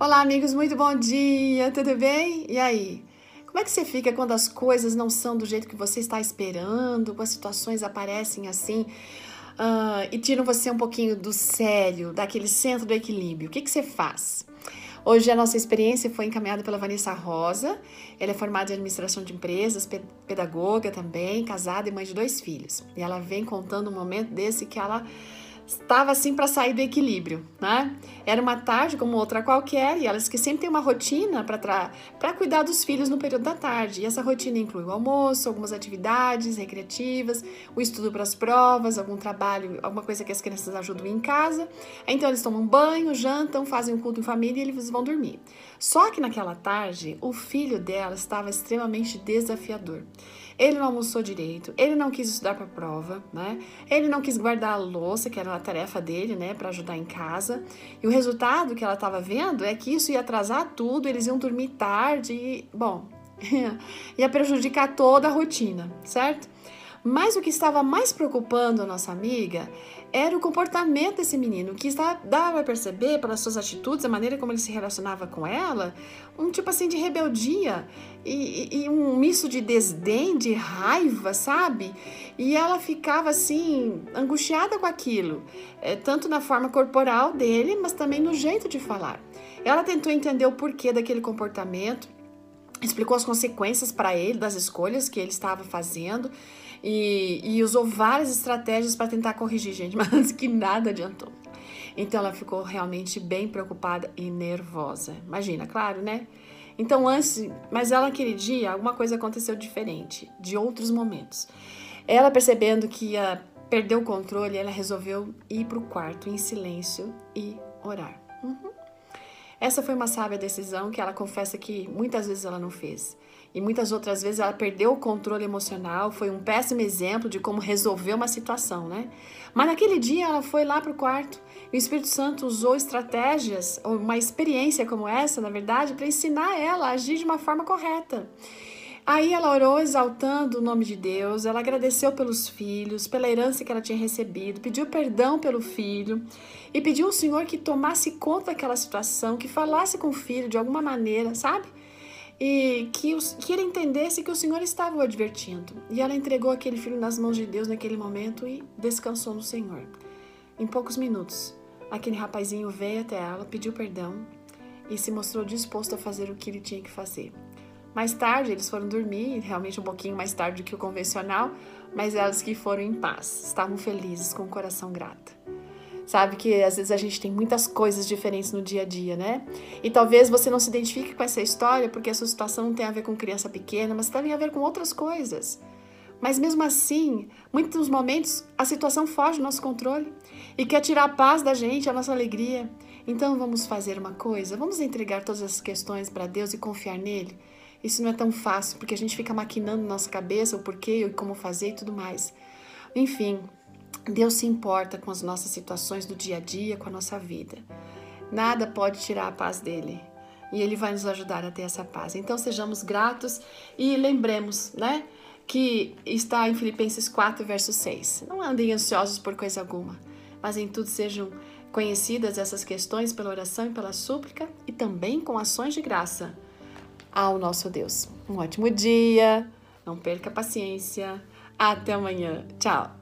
Olá, amigos, muito bom dia, tudo bem? E aí? Como é que você fica quando as coisas não são do jeito que você está esperando, quando as situações aparecem assim uh, e tiram você um pouquinho do sério, daquele centro do equilíbrio? O que, que você faz? Hoje a nossa experiência foi encaminhada pela Vanessa Rosa. Ela é formada em administração de empresas, pedagoga também, casada e mãe de dois filhos. E ela vem contando um momento desse que ela estava assim para sair do equilíbrio, né? Era uma tarde como outra qualquer e elas que sempre tem uma rotina para cuidar dos filhos no período da tarde. E essa rotina inclui o almoço, algumas atividades recreativas, o estudo para as provas, algum trabalho, alguma coisa que as crianças ajudam em casa. Então eles tomam banho, jantam, fazem um culto em família e eles vão dormir. Só que naquela tarde, o filho dela estava extremamente desafiador. Ele não almoçou direito, ele não quis estudar para a prova, né? Ele não quis guardar a louça, que era a tarefa dele, né, para ajudar em casa. E o resultado que ela estava vendo é que isso ia atrasar tudo, eles iam dormir tarde e, bom, ia prejudicar toda a rotina, certo? Mas o que estava mais preocupando a nossa amiga era o comportamento desse menino, que dava a perceber pelas suas atitudes, a maneira como ele se relacionava com ela, um tipo assim de rebeldia e, e um misto de desdém, de raiva, sabe? E ela ficava assim, angustiada com aquilo, é, tanto na forma corporal dele, mas também no jeito de falar. Ela tentou entender o porquê daquele comportamento, explicou as consequências para ele das escolhas que ele estava fazendo e, e usou várias estratégias para tentar corrigir, gente, mas que nada adiantou. Então ela ficou realmente bem preocupada e nervosa. Imagina, claro, né? Então antes, mas ela aquele dia alguma coisa aconteceu diferente de outros momentos. Ela percebendo que ia perder o controle, ela resolveu ir para o quarto em silêncio e orar. Essa foi uma sábia decisão que ela confessa que muitas vezes ela não fez. E muitas outras vezes ela perdeu o controle emocional, foi um péssimo exemplo de como resolver uma situação, né? Mas naquele dia ela foi lá para o quarto e o Espírito Santo usou estratégias, uma experiência como essa, na verdade, para ensinar ela a agir de uma forma correta. Aí ela orou exaltando o nome de Deus, ela agradeceu pelos filhos, pela herança que ela tinha recebido, pediu perdão pelo filho e pediu ao Senhor que tomasse conta daquela situação, que falasse com o filho de alguma maneira, sabe? E que, que ele entendesse que o Senhor estava o advertindo. E ela entregou aquele filho nas mãos de Deus naquele momento e descansou no Senhor. Em poucos minutos, aquele rapazinho veio até ela, pediu perdão e se mostrou disposto a fazer o que ele tinha que fazer. Mais tarde, eles foram dormir, realmente um pouquinho mais tarde do que o convencional, mas elas que foram em paz, estavam felizes, com o coração grato. Sabe que às vezes a gente tem muitas coisas diferentes no dia a dia, né? E talvez você não se identifique com essa história porque a sua situação não tem a ver com criança pequena, mas tem a ver com outras coisas. Mas mesmo assim, muitos momentos a situação foge do nosso controle e quer tirar a paz da gente, a nossa alegria. Então vamos fazer uma coisa, vamos entregar todas as questões para Deus e confiar nele. Isso não é tão fácil, porque a gente fica maquinando na nossa cabeça o porquê e como fazer e tudo mais. Enfim, Deus se importa com as nossas situações do dia a dia, com a nossa vida. Nada pode tirar a paz dele. E ele vai nos ajudar a ter essa paz. Então sejamos gratos e lembremos, né? Que está em Filipenses 4, verso 6. Não andem ansiosos por coisa alguma, mas em tudo sejam conhecidas essas questões pela oração e pela súplica e também com ações de graça ao nosso Deus. Um ótimo dia, não perca a paciência. Até amanhã. Tchau.